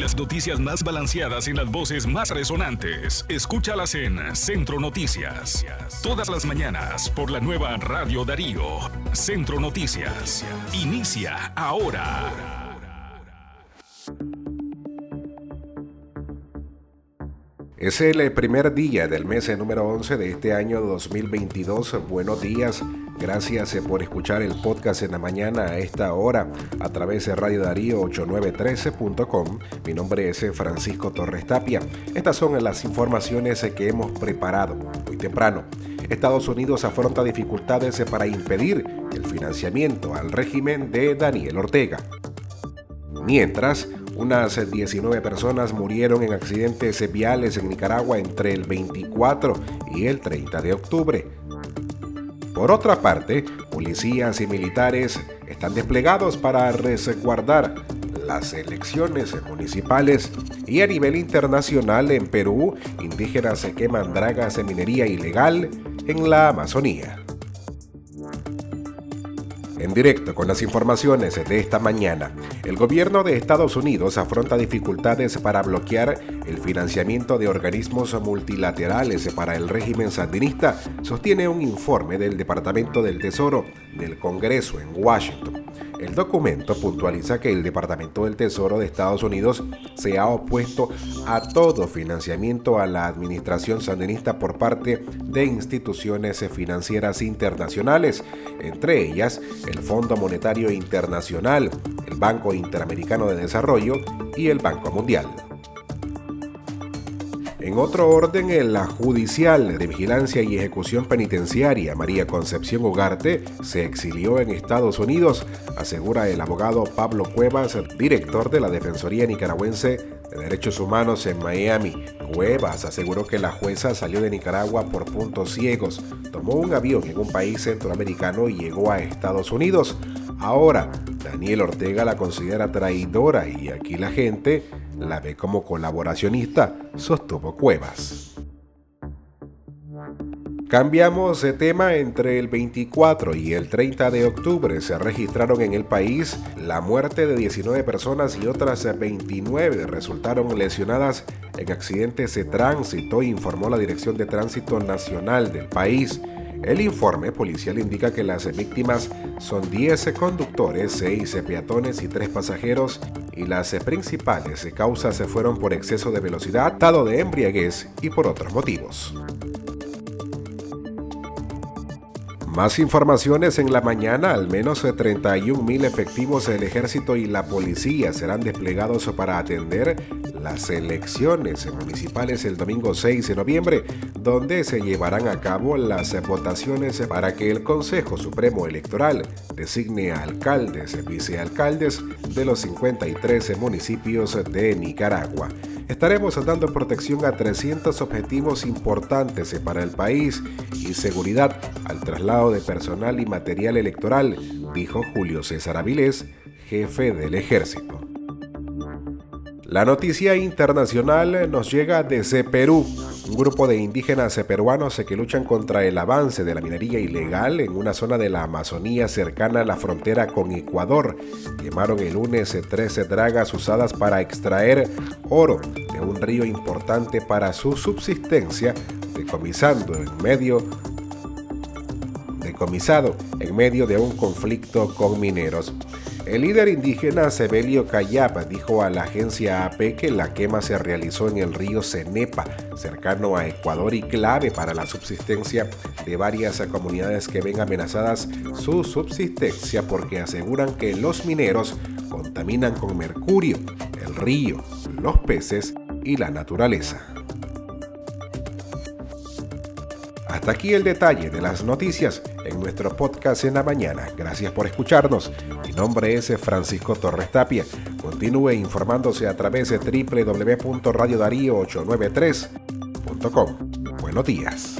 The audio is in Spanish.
Las noticias más balanceadas en las voces más resonantes. Escúchalas en Centro Noticias. Todas las mañanas por la nueva Radio Darío. Centro Noticias. Inicia ahora. Es el primer día del mes número 11 de este año 2022. Buenos días. Gracias eh, por escuchar el podcast en la mañana a esta hora a través de Radio Darío 8913.com. Mi nombre es eh, Francisco Torres Tapia. Estas son las informaciones eh, que hemos preparado muy temprano. Estados Unidos afronta dificultades para impedir el financiamiento al régimen de Daniel Ortega. Mientras, unas 19 personas murieron en accidentes viales en Nicaragua entre el 24 y el 30 de octubre. Por otra parte, policías y militares están desplegados para resguardar las elecciones municipales y a nivel internacional en Perú, indígenas se queman dragas de minería ilegal en la Amazonía. En directo con las informaciones de esta mañana, el gobierno de Estados Unidos afronta dificultades para bloquear el financiamiento de organismos multilaterales para el régimen sandinista, sostiene un informe del Departamento del Tesoro del Congreso en Washington. El documento puntualiza que el Departamento del Tesoro de Estados Unidos se ha opuesto a todo financiamiento a la administración sandinista por parte de instituciones financieras internacionales, entre ellas el Fondo Monetario Internacional, el Banco Interamericano de Desarrollo y el Banco Mundial. En otro orden, la judicial de vigilancia y ejecución penitenciaria María Concepción Ugarte se exilió en Estados Unidos, asegura el abogado Pablo Cuevas, director de la Defensoría Nicaragüense de Derechos Humanos en Miami. Cuevas aseguró que la jueza salió de Nicaragua por puntos ciegos, tomó un avión en un país centroamericano y llegó a Estados Unidos. Ahora, Daniel Ortega la considera traidora y aquí la gente la ve como colaboracionista, sostuvo Cuevas. Cambiamos de tema. Entre el 24 y el 30 de octubre se registraron en el país la muerte de 19 personas y otras 29 resultaron lesionadas en accidentes de tránsito, informó la Dirección de Tránsito Nacional del país. El informe policial indica que las víctimas son 10 conductores, 6 peatones y 3 pasajeros y las principales causas fueron por exceso de velocidad, dado de embriaguez y por otros motivos. Más informaciones en la mañana, al menos 31 mil efectivos del ejército y la policía serán desplegados para atender las elecciones municipales el domingo 6 de noviembre, donde se llevarán a cabo las votaciones para que el Consejo Supremo Electoral designe a alcaldes y vicealcaldes de los 53 municipios de Nicaragua. Estaremos dando protección a 300 objetivos importantes para el país y seguridad al traslado de personal y material electoral, dijo Julio César Avilés, jefe del ejército. La noticia internacional nos llega desde Perú. Un grupo de indígenas peruanos que luchan contra el avance de la minería ilegal en una zona de la Amazonía cercana a la frontera con Ecuador quemaron el lunes 13 dragas usadas para extraer oro de un río importante para su subsistencia, decomisando decomisado en medio de un conflicto con mineros. El líder indígena Sebelio Cayapa dijo a la agencia AP que la quema se realizó en el río Cenepa, cercano a Ecuador y clave para la subsistencia de varias comunidades que ven amenazadas su subsistencia porque aseguran que los mineros contaminan con mercurio el río, los peces y la naturaleza. Hasta aquí el detalle de las noticias en nuestro podcast en la mañana. Gracias por escucharnos. Mi nombre es Francisco Torres Tapia. Continúe informándose a través de www.radiodarío893.com. Buenos días.